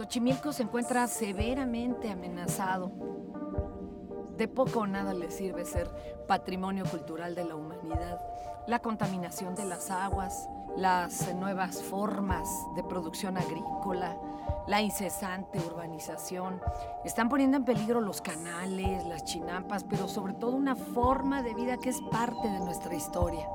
Xochimilco se encuentra severamente amenazado. De poco o nada le sirve ser patrimonio cultural de la humanidad. La contaminación de las aguas, las nuevas formas de producción agrícola, la incesante urbanización, están poniendo en peligro los canales, las chinampas, pero sobre todo una forma de vida que es parte de nuestra historia.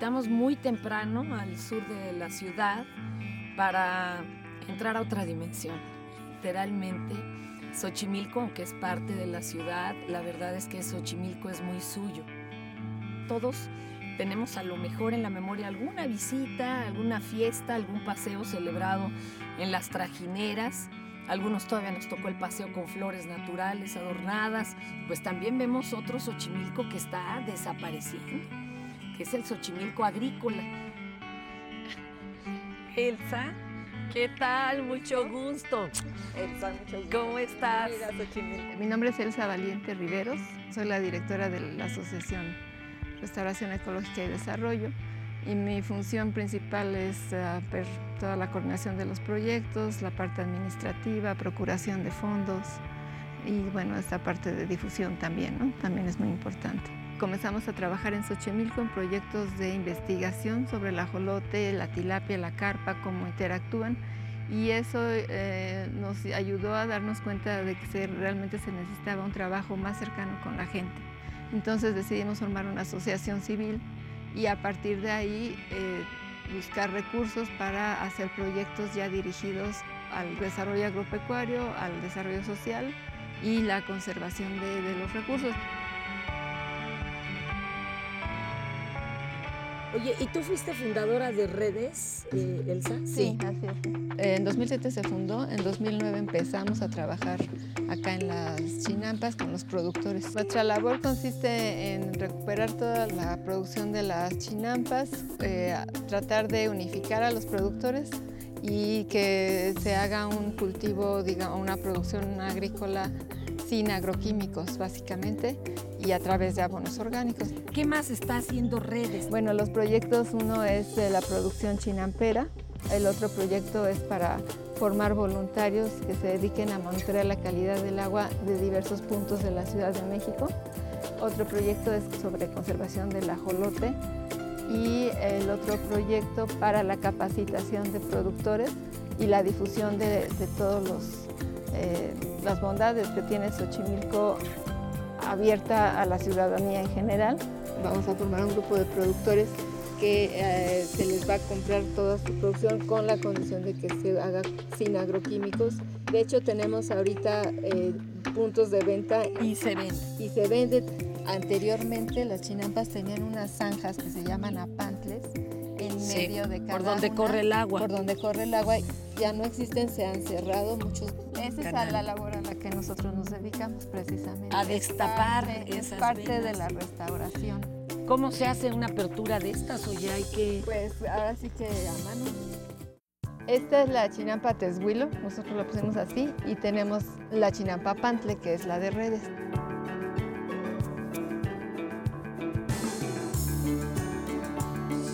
Citamos muy temprano al sur de la ciudad para entrar a otra dimensión. Literalmente, Xochimilco, aunque es parte de la ciudad, la verdad es que Xochimilco es muy suyo. Todos tenemos a lo mejor en la memoria alguna visita, alguna fiesta, algún paseo celebrado en las trajineras. Algunos todavía nos tocó el paseo con flores naturales adornadas, pues también vemos otro Xochimilco que está desapareciendo que es el Xochimilco agrícola. Elsa, ¿qué tal? Mucho gusto. Elsa, mucho gusto. ¿Cómo estás? Mi nombre es Elsa Valiente Riveros, soy la directora de la Asociación Restauración Ecológica y Desarrollo y mi función principal es uh, ver toda la coordinación de los proyectos, la parte administrativa, procuración de fondos y bueno, esta parte de difusión también, ¿no? También es muy importante comenzamos a trabajar en Xochimilco en proyectos de investigación sobre el ajolote, la tilapia, la carpa, cómo interactúan y eso eh, nos ayudó a darnos cuenta de que realmente se necesitaba un trabajo más cercano con la gente. Entonces decidimos formar una asociación civil y a partir de ahí eh, buscar recursos para hacer proyectos ya dirigidos al desarrollo agropecuario, al desarrollo social y la conservación de los recursos. Oye, ¿y tú fuiste fundadora de Redes, eh, Elsa? Sí, así es. En 2007 se fundó, en 2009 empezamos a trabajar acá en las chinampas con los productores. Nuestra labor consiste en recuperar toda la producción de las chinampas, eh, tratar de unificar a los productores y que se haga un cultivo, digamos, una producción agrícola sin agroquímicos básicamente y a través de abonos orgánicos. ¿Qué más está haciendo Redes? Bueno, los proyectos, uno es de la producción chinampera, el otro proyecto es para formar voluntarios que se dediquen a monitorear la calidad del agua de diversos puntos de la Ciudad de México. Otro proyecto es sobre conservación del ajolote y el otro proyecto para la capacitación de productores y la difusión de, de todos los eh, las bondades que tiene Xochimilco abierta a la ciudadanía en general. Vamos a formar un grupo de productores que eh, se les va a comprar toda su producción con la condición de que se haga sin agroquímicos. De hecho, tenemos ahorita eh, puntos de venta. Y se vende. Y se vende. Anteriormente las chinampas tenían unas zanjas que se llaman apantles en medio de cada Por donde corre el agua. Por donde corre el agua. Ya no existen, se han cerrado muchos esa es la labor a la que nosotros nos dedicamos precisamente. A destapar es parte, de la restauración. ¿Cómo se hace una apertura de estas o ya hay que...? Pues ahora sí que a mano. Esta es la chinampa teshuilo, nosotros lo pusimos así, y tenemos la chinampa pantle, que es la de redes.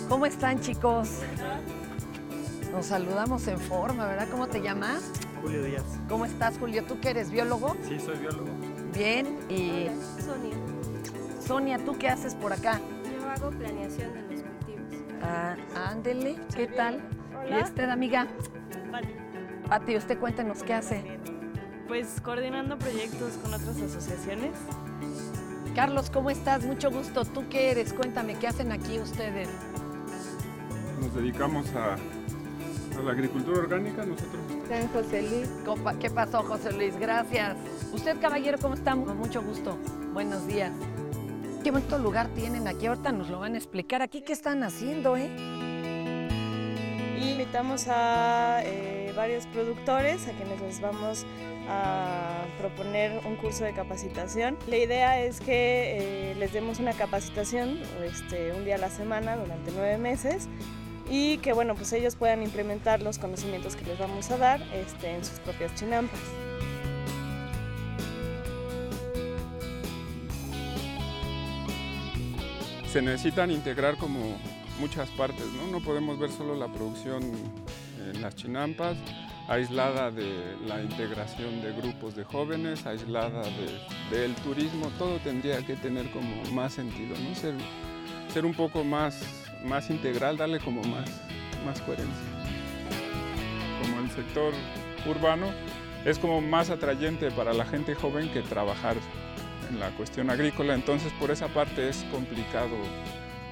¿Cómo están chicos? Nos saludamos en forma, ¿verdad? ¿Cómo te llamas? Julio Díaz. ¿Cómo estás, Julio? ¿Tú que eres biólogo? Sí, soy biólogo. Bien, y... Sonia. Sonia, ¿tú qué haces por acá? Yo hago planeación de los cultivos. Ah, ándele, ¿qué tal? Hola. ¿Y usted, amiga? Vale. Pati, usted cuéntenos qué hace. Pues coordinando proyectos con otras asociaciones. Carlos, ¿cómo estás? Mucho gusto. ¿Tú qué eres? Cuéntame, ¿qué hacen aquí ustedes? Nos dedicamos a, a la agricultura orgánica, nosotros San José Luis. ¿Qué pasó, José Luis? Gracias. Usted, caballero, ¿cómo estamos? Con mucho gusto. Buenos días. Qué bonito lugar tienen aquí. Ahorita nos lo van a explicar. ¿Aquí qué están haciendo, eh? y invitamos a eh, varios productores a quienes les vamos a proponer un curso de capacitación. La idea es que eh, les demos una capacitación este, un día a la semana durante nueve meses y que bueno, pues ellos puedan implementar los conocimientos que les vamos a dar este, en sus propias chinampas. Se necesitan integrar como muchas partes, ¿no? No podemos ver solo la producción en las chinampas, aislada de la integración de grupos de jóvenes, aislada del turismo, todo tendría que tener como más sentido, ¿no? Ser, ser un poco más, más integral, darle como más, más coherencia. Como el sector urbano es como más atrayente para la gente joven que trabajar en la cuestión agrícola, entonces por esa parte es complicado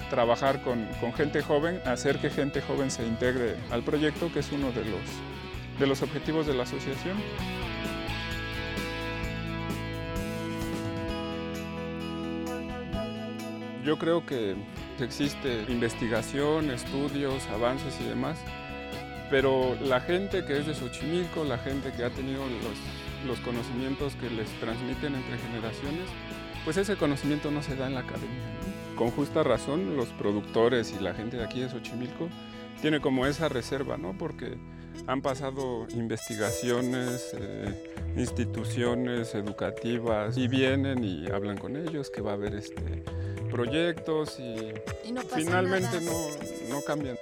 trabajar con, con, gente joven, hacer que gente joven se integre al proyecto, que es uno de los, de los objetivos de la asociación. Yo creo que existe investigación, estudios, avances y demás, pero la gente que es de Xochimilco, la gente que ha tenido los, los conocimientos que les transmiten entre generaciones, pues ese conocimiento no se da en la academia. Con justa razón, los productores y la gente de aquí de Xochimilco tiene como esa reserva, ¿no? Porque han pasado investigaciones, eh, instituciones educativas y vienen y hablan con ellos que va a haber este, proyectos y, Y no pasa finalmente no, no cambian.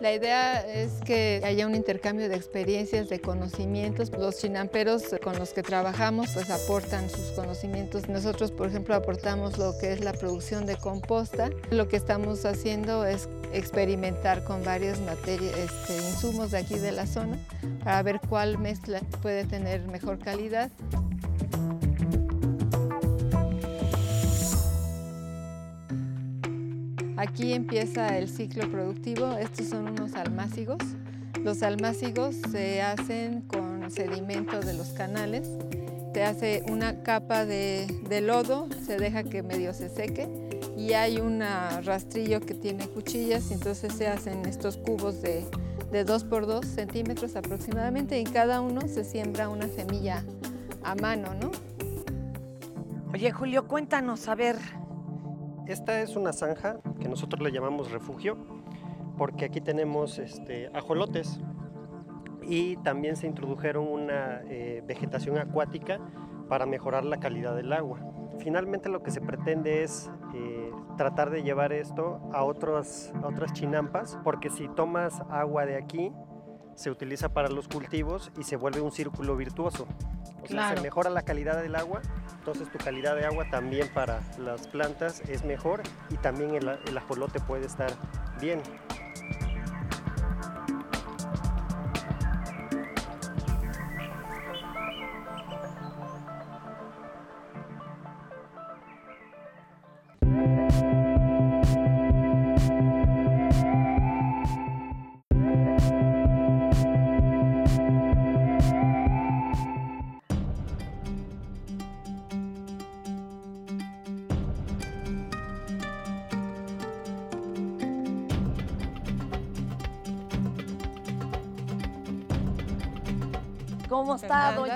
La idea es que haya un intercambio de experiencias, de conocimientos. Los chinamperos con los que trabajamos pues aportan sus conocimientos. Nosotros, por ejemplo, aportamos lo que es la producción de composta. Lo que estamos haciendo es experimentar con varios materias, este, insumos de aquí de la zona para ver cuál mezcla puede tener mejor calidad. Aquí empieza el ciclo productivo. Estos son unos almácigos. Los almácigos se hacen con sedimento de los canales. Se hace una capa de, de lodo, se deja que medio se seque y hay un rastrillo que tiene cuchillas y entonces se hacen estos cubos de, de 2 por 2 centímetros aproximadamente y en cada uno se siembra una semilla a mano, ¿no? Oye, Julio, cuéntanos, a ver, Esta es una zanja que nosotros le llamamos refugio porque aquí tenemos este, ajolotes y también se introdujeron una eh, vegetación acuática para mejorar la calidad del agua. Finalmente lo que se pretende es eh, tratar de llevar esto a, otros, a otras chinampas porque si tomas agua de aquí se utiliza para los cultivos y se vuelve un círculo virtuoso. O sea, se mejora la calidad del agua, entonces tu calidad de agua también para las plantas es mejor y también el, el ajolote puede estar bien.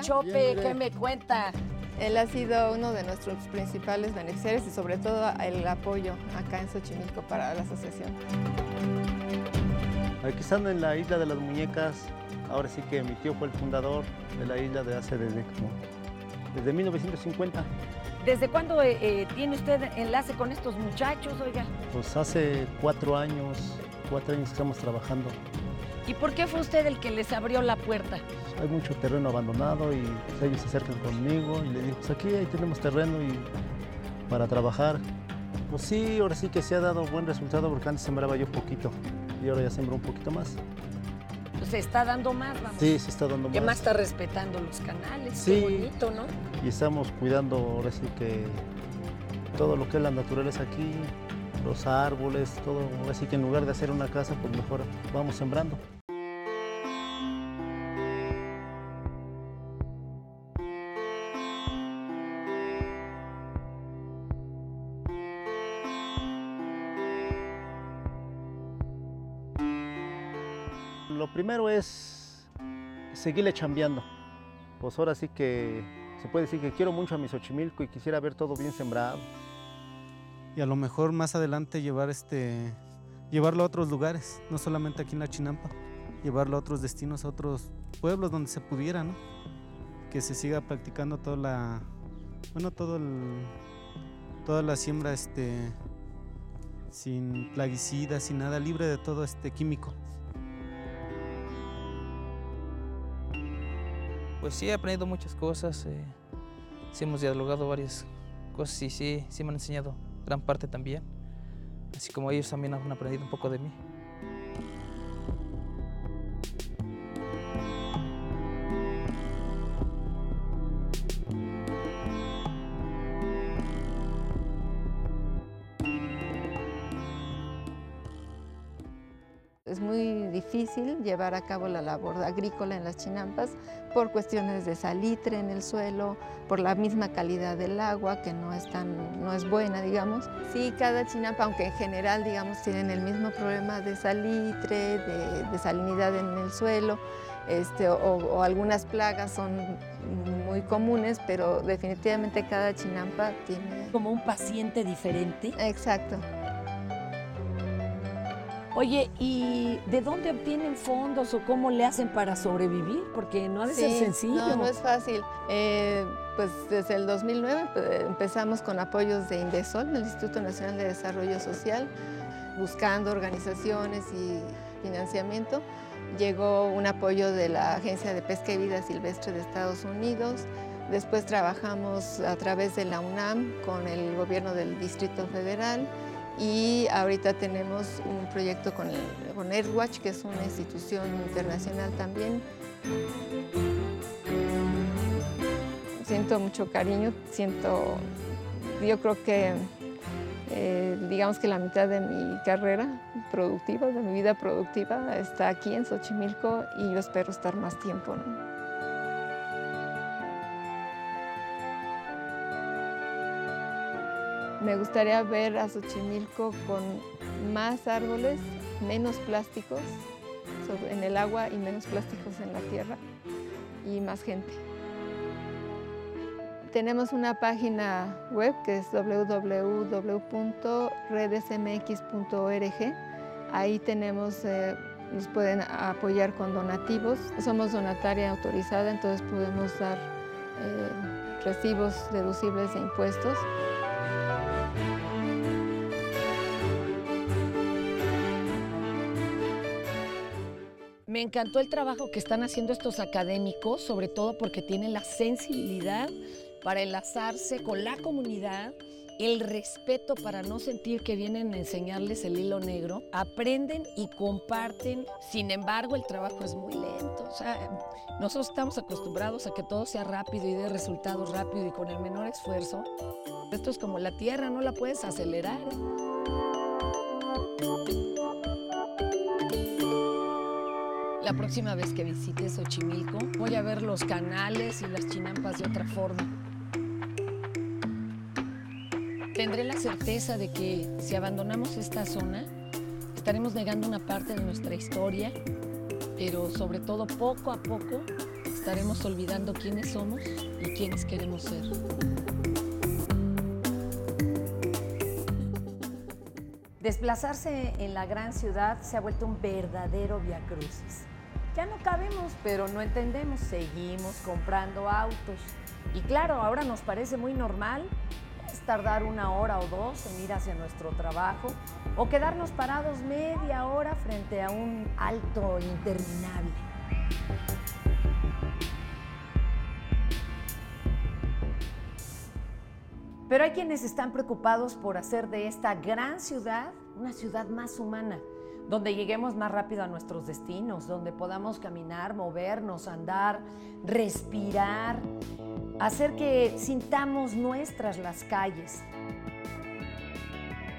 Chope? ¿Qué me cuenta? Él ha sido uno de nuestros principales beneficiarios y sobre todo el apoyo acá en Xochimilco para la asociación. Aquí estando en la isla de las muñecas, ahora sí que mi tío fue el fundador de la isla de hace desde, como- desde 1950. ¿Desde cuándo eh, eh, tiene usted enlace con estos muchachos, oiga? Pues hace cuatro años, cuatro años que estamos trabajando. ¿Y por qué fue usted el que les abrió la puerta? Hay mucho terreno abandonado y pues, ellos se acercan conmigo y le digo, pues aquí ahí tenemos terreno y para trabajar. Pues sí, ahora sí que se ha dado buen resultado porque antes sembraba yo poquito y ahora ya sembro un poquito más. Pues se está dando más, vamos. Sí, se está dando Y además más. está respetando los canales, Sí. qué bonito, ¿no? y estamos cuidando ahora sí que todo lo que es la naturaleza aquí, los árboles, todo, ahora sí que en lugar de hacer una casa, pues mejor vamos sembrando. lo primero es seguirle chambeando. Pues ahora sí que se puede decir que quiero mucho a mi Xochimilco y quisiera ver todo bien sembrado. Y a lo mejor más adelante llevar este, llevarlo a otros lugares, no solamente aquí en la Chinampa, llevarlo a otros destinos, a otros pueblos donde se pudiera, ¿no? Que se siga practicando toda la, bueno, todo el, toda la siembra este, sin plaguicidas, sin nada, libre de todo este químico. Pues sí, he aprendido muchas cosas, eh, sí hemos dialogado varias cosas y sí, sí me han enseñado gran parte también, así como ellos también han aprendido un poco de mí. Difícil llevar a cabo la labor agrícola en las chinampas por cuestiones de salitre en el suelo, por la misma calidad del agua que no es, tan, no es buena, digamos. Sí, cada chinampa, aunque en general, digamos, tienen el mismo problema de salitre, de, de salinidad en el suelo, este, o, o algunas plagas son muy comunes, pero definitivamente cada chinampa tiene... Como un paciente diferente. Exacto. Oye, ¿y de dónde obtienen fondos o cómo le hacen para sobrevivir? Porque no ha de ser sencillo. No, no es fácil. Eh, pues desde el 2009 pues, empezamos con apoyos de Indesol, el Instituto Nacional de Desarrollo Social, buscando organizaciones y financiamiento. Llegó un apoyo de la Agencia de Pesca y Vida Silvestre de Estados Unidos. Después trabajamos a través de la UNAM con el gobierno del Distrito Federal y ahorita tenemos un proyecto con, el, con Earthwatch, que es una institución internacional también. Siento mucho cariño, siento, yo creo que eh, digamos que la mitad de mi carrera productiva, de mi vida productiva, está aquí en Xochimilco y yo espero estar más tiempo. Me gustaría ver a Xochimilco con más árboles, menos plásticos en el agua y menos plásticos en la tierra y más gente. Tenemos una página web que es www.redesmx.org. Ahí tenemos, eh, nos pueden apoyar con donativos. Somos donataria autorizada, entonces podemos dar eh, recibos deducibles de impuestos. Me encantó el trabajo que están haciendo estos académicos, sobre todo porque tienen la sensibilidad para enlazarse con la comunidad, el respeto para no sentir que vienen a enseñarles el hilo negro, aprenden y comparten. Sin embargo, el trabajo es muy lento. O sea, nosotros estamos acostumbrados a que todo sea rápido y dé resultados rápido y con el menor esfuerzo. Esto es como la tierra, no la puedes acelerar. La próxima vez que visite Xochimilco, voy a ver los canales y las chinampas de otra forma. Tendré la certeza de que si abandonamos esta zona, estaremos negando una parte de nuestra historia, pero sobre todo poco a poco estaremos olvidando quiénes somos y quiénes queremos ser. Desplazarse en la gran ciudad se ha vuelto un verdadero viacrucis. Ya no cabemos, pero no entendemos. Seguimos comprando autos. Y claro, ahora nos parece muy normal tardar una hora o dos en ir hacia nuestro trabajo o quedarnos parados media hora frente a un alto interminable. Pero hay quienes están preocupados por hacer de esta gran ciudad una ciudad más humana, donde lleguemos más rápido a nuestros destinos, donde podamos caminar, movernos, andar, respirar, hacer que sintamos nuestras las calles.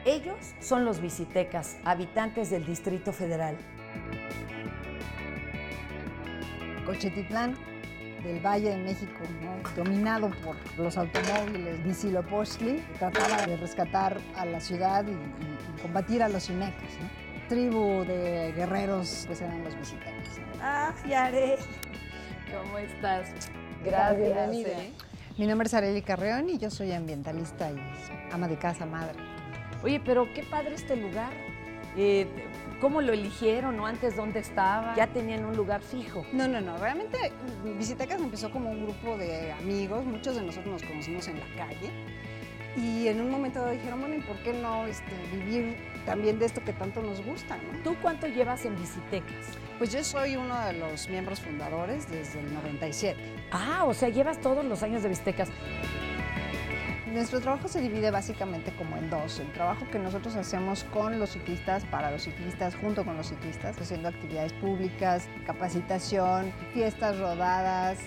Ellos son los visitecas, habitantes del Distrito Federal. Cochetitlán del Valle de México, dominado por los automóviles, Huitzilopochtli, trataba de rescatar a la ciudad y combatir a los inecos. ¿no? Tribu de guerreros, pues eran los visitantes. Ah, Yarel. ¿Cómo estás? Gracias. Bienvenida. ¿eh? Mi nombre es Areli Carreón y yo soy ambientalista y ama de casa, madre. Oye, pero qué padre este lugar. Eh, ¿Cómo lo eligieron o antes dónde estaba? ¿Ya tenían un lugar fijo? No, no, no. Realmente Visitecas empezó como un grupo de amigos. Muchos de nosotros nos conocimos en la calle. Y en un momento dijeron, bueno, ¿y por qué no este, vivir también de esto que tanto nos gusta? ¿no? ¿Tú cuánto llevas en Visitecas? Pues yo soy uno de los miembros fundadores desde el 97. Ah, o sea, llevas todos los años de Visitecas. Nuestro trabajo se divide básicamente como en dos. El trabajo que nosotros hacemos con los ciclistas, para los ciclistas, junto con los ciclistas, haciendo actividades públicas, capacitación, fiestas, rodadas,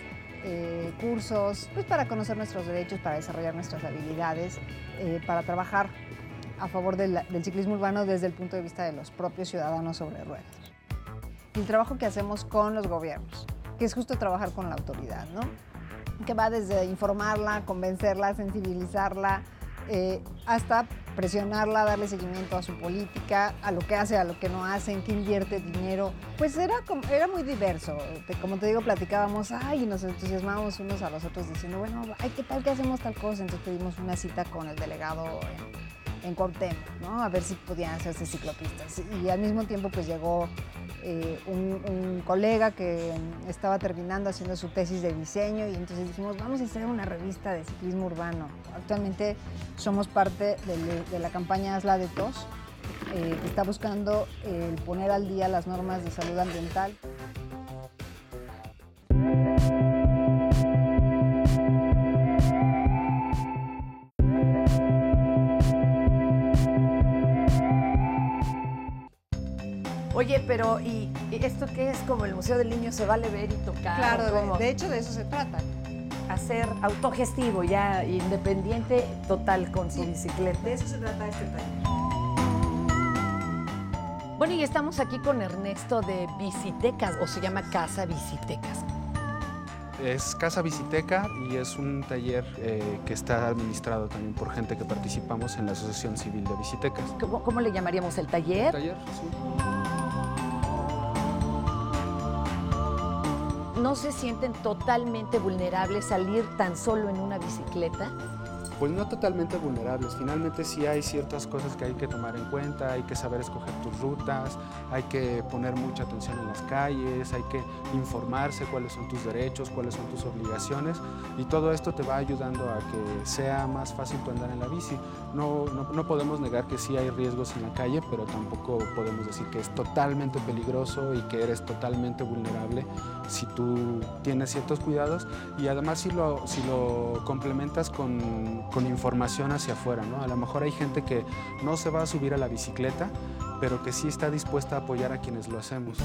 eh, cursos, pues para conocer nuestros derechos, para desarrollar nuestras habilidades, eh, para trabajar a favor del, ciclismo urbano desde el punto de vista de los propios ciudadanos sobre ruedas. El trabajo que hacemos con los gobiernos, que es justo trabajar con la autoridad, ¿no? que va desde informarla, convencerla, sensibilizarla, eh, hasta presionarla, darle seguimiento a su política, a lo que hace, a lo que no hace, en qué invierte dinero. Pues era, era muy diverso. Como te digo, platicábamos, ay, nos entusiasmábamos unos a los otros diciendo, bueno, ay, ¿qué tal que hacemos tal cosa? Entonces pedimos una cita con el delegado en Cuauhtémoc, ¿no? A ver si podían hacerse ciclopistas. Y al mismo tiempo, pues llegó eh, un, colega que estaba terminando haciendo su tesis de diseño y entonces dijimos, vamos a hacer una revista de ciclismo urbano. Actualmente somos parte de, la campaña Hazla de Tos, eh, que está buscando poner al día las normas de salud ambiental. Oye, pero ¿y esto qué es? Como el Museo del Niño se vale ver y tocar. Claro, de, de hecho de eso se trata. Hacer autogestivo, ya independiente total con su bicicleta. De eso se trata este taller. Bueno, y estamos aquí con Ernesto de Visitecas, o se llama Casa Visitecas. Es Casa Visiteca y es un taller eh, que está administrado también por gente que participamos en la Asociación Civil de Visitecas. ¿Cómo, cómo le llamaríamos el taller? Taller, sí. ¿No se sienten totalmente vulnerables salir tan solo en una bicicleta? Pues no totalmente vulnerables, finalmente sí hay ciertas cosas que hay que tomar en cuenta, hay que saber escoger tus rutas, hay que poner mucha atención en las calles, hay que informarse cuáles son tus derechos, cuáles son tus obligaciones y todo esto te va ayudando a que sea más fácil tu andar en la bici. No, no, no podemos negar que sí hay riesgos en la calle, pero tampoco podemos decir que es totalmente peligroso y que eres totalmente vulnerable si tú tienes ciertos cuidados y además si lo, si lo complementas con, con información hacia afuera, ¿no? A lo mejor hay gente que no se va a subir a la bicicleta, pero que sí está dispuesta a apoyar a quienes lo hacemos.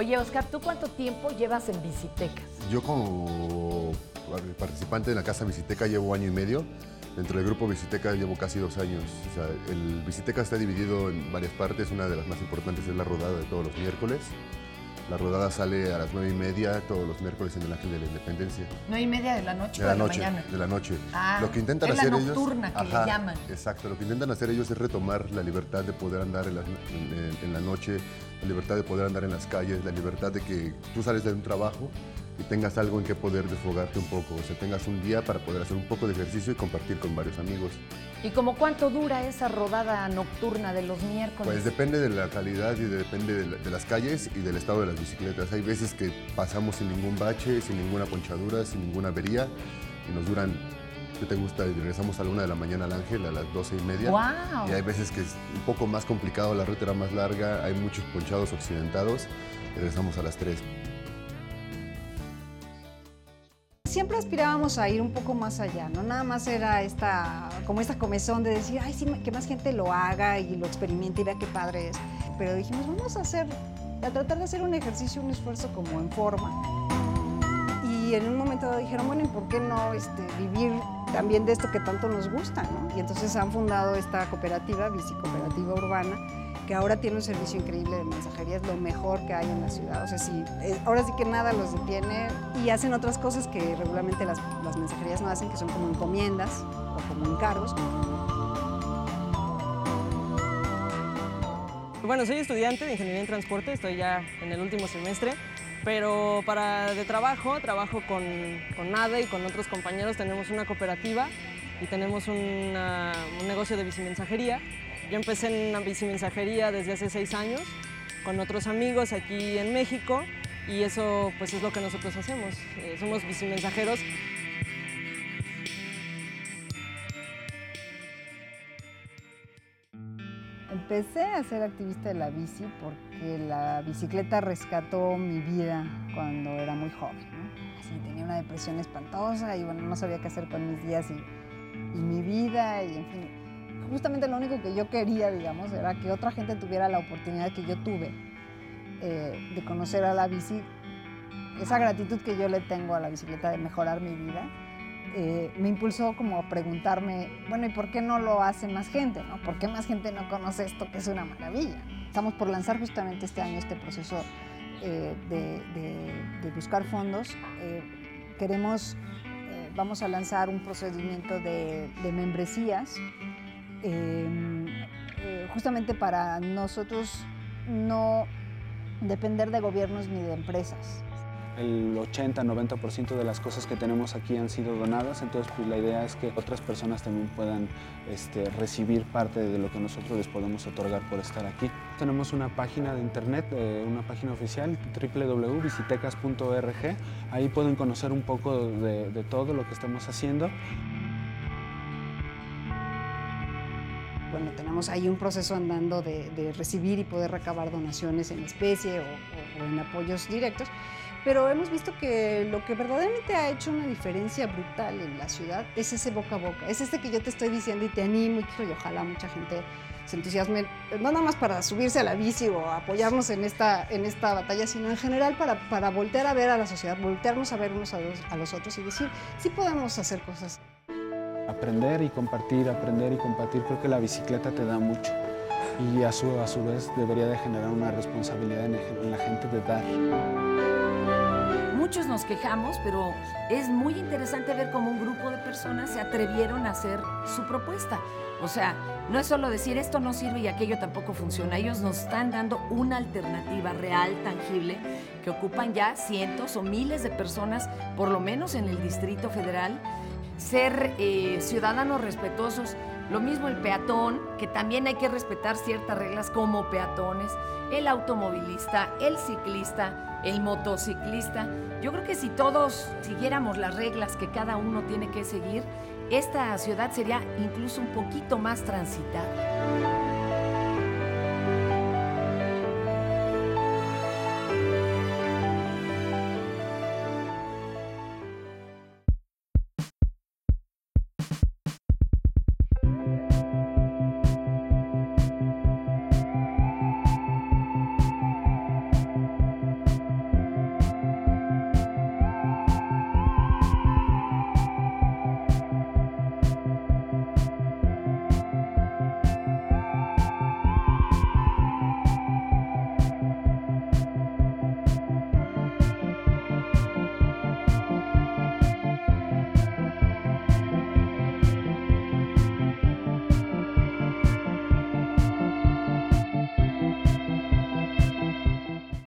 Oye, Oscar, ¿tú cuánto tiempo llevas en Visitecas? Yo como participante en la Casa Visiteca llevo año y medio. Dentro del grupo Visiteca llevo casi dos años. O sea, el Visiteca está dividido en varias partes. Una de las más importantes es la rodada de todos los miércoles. La rodada sale a las nueve y media todos los miércoles en el Ángel de la Independencia. ¿Nueve y media de la noche De o la noche, mañana? de la noche. Ah, lo que intentan es la nocturna ellos, que le llaman. Exacto, lo que intentan hacer ellos es retomar la libertad de poder andar en la, en- en la noche, la libertad de poder andar en las calles, la libertad de que tú sales de un trabajo y tengas algo en que poder desfogarte un poco, o sea, tengas un día para poder hacer un poco de ejercicio y compartir con varios amigos. ¿Y como cuánto dura esa rodada nocturna de los miércoles? Pues depende de la calidad y depende de, la- de las calles y del estado de las bicicletas. Hay veces que pasamos sin ningún bache, sin ninguna ponchadura, sin ninguna avería y nos duran, ¿qué te gusta? Y regresamos a la una de la mañana al Ángel a las doce y media. ¡Guau! Y hay veces que es un poco más complicado, la ruta era más larga, hay muchos ponchados accidentados y regresamos a las tres. Siempre aspirábamos a ir un poco más allá, no nada más era esta, como esta comezón de decir, ay, sí, que más gente lo haga y lo experimente y vea qué padre es. Pero dijimos, vamos a hacer, a tratar de hacer un ejercicio, un esfuerzo como en forma. Y en un momento dijeron, bueno, ¿y por qué no este, vivir también de esto que tanto nos gusta? ¿no? Y entonces han fundado esta cooperativa, Bici Cooperativa Urbana, que ahora tiene un servicio increíble de mensajería, es lo mejor que hay en la ciudad. O sea, sí, ahora sí que nada los detiene y hacen otras cosas que regularmente las, las mensajerías no hacen, que son como encomiendas o como encargos. Bueno, soy estudiante de Ingeniería en Transporte, estoy ya en el último semestre, pero para de trabajo, trabajo con, con NADA y con otros compañeros, tenemos una cooperativa y tenemos un negocio de bicimensajería. Yo empecé en la bicimensajería desde hace seis años con otros amigos aquí en México y eso pues es lo que nosotros hacemos. Eh, somos bicimensajeros Empecé a ser activista de la bici porque la bicicleta rescató mi vida cuando era muy joven. Tenía una depresión espantosa y bueno, no sabía qué hacer con mis días y, y mi vida y en fin. Justamente lo único que yo quería, digamos, era que otra gente tuviera la oportunidad que yo tuve eh, de conocer a la bici, esa gratitud que yo le tengo a la bicicleta de mejorar mi vida eh, me impulsó como a preguntarme, bueno, ¿y por qué no lo hace más gente? No? ¿Por qué más gente no conoce esto que es una maravilla? Estamos por lanzar justamente este año este proceso eh, de, buscar fondos. Eh, queremos, vamos a lanzar un procedimiento de, de membresías justamente para nosotros no depender de gobiernos ni de empresas el 80-90% de las cosas que tenemos aquí han sido donadas, entonces pues la idea es que otras personas también puedan este, recibir parte de lo que nosotros les podemos otorgar por estar aquí. Tenemos una página de internet, eh, una página oficial, www.visitecas.org, ahí pueden conocer un poco de, todo lo que estamos haciendo. Bueno, tenemos ahí un proceso andando de, recibir y poder recabar donaciones en especie o en apoyos directos pero hemos visto que lo que verdaderamente ha hecho una diferencia brutal en la ciudad es ese boca a boca, es este que yo te estoy diciendo y te animo y, ojalá mucha gente se entusiasme, no nada más para subirse a la bici o apoyarnos en esta, en esta batalla, sino en general para, para voltear a ver a la sociedad, voltearnos a ver unos a los, a los otros y decir, sí podemos hacer cosas. Aprender y compartir, aprender y compartir, creo que la bicicleta te da mucho y a su, a su vez debería de generar una responsabilidad en, en la gente de dar muchos nos quejamos, pero es muy interesante ver cómo un grupo de personas se atrevieron a hacer su propuesta. O sea, no es solo decir esto no sirve y aquello tampoco funciona. Ellos nos están dando una alternativa real, tangible, que ocupan ya cientos o miles de personas, por lo menos en el Distrito Federal. Ser eh, ciudadanos respetuosos lo mismo el peatón, que también hay que respetar ciertas reglas como peatones, el automovilista, el ciclista, el motociclista. Yo creo que si todos siguiéramos las reglas que cada uno tiene que seguir, esta ciudad sería incluso un poquito más transitada.